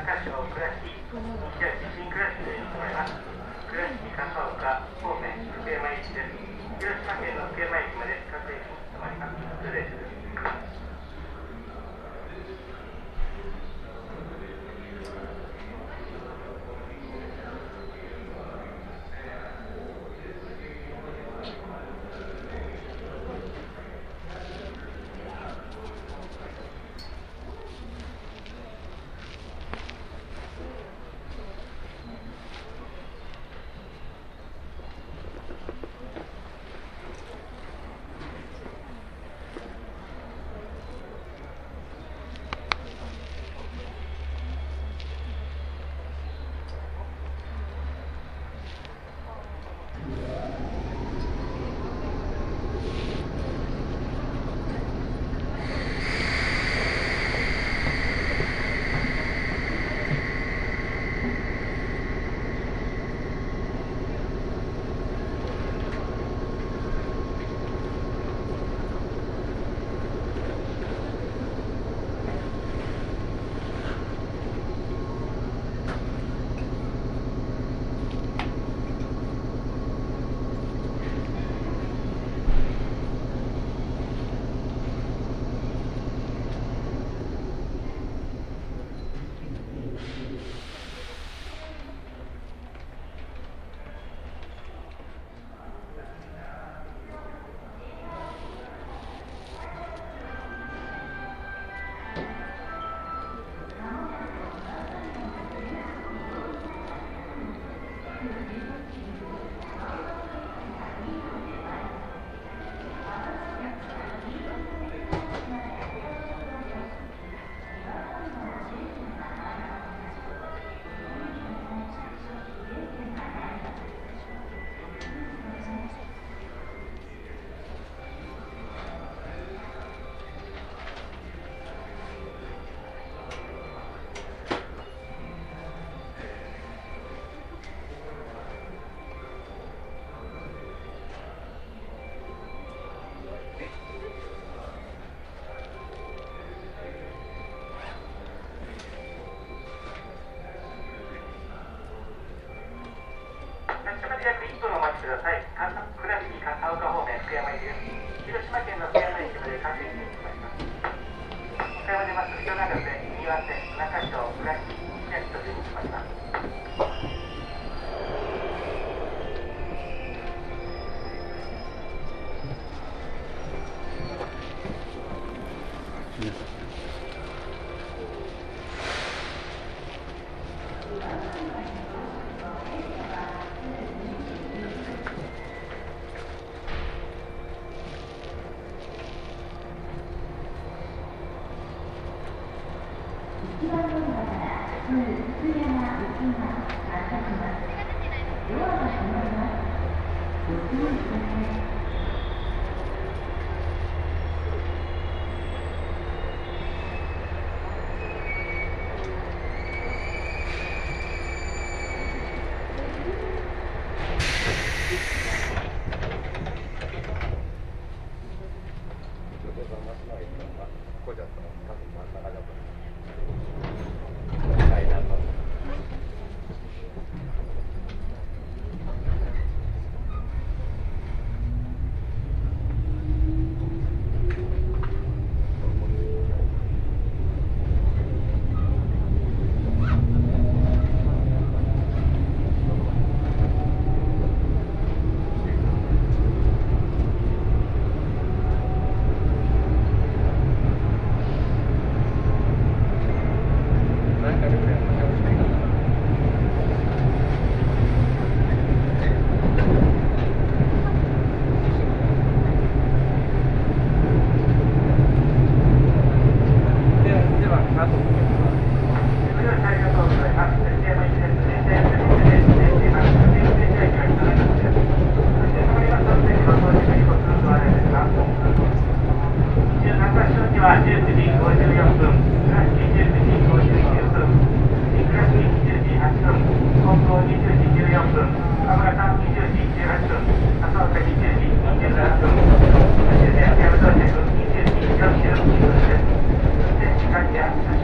倉敷西でます。倉敷笠岡方面福山駅です広島県の福山駅まで各駅に停まります。失礼します。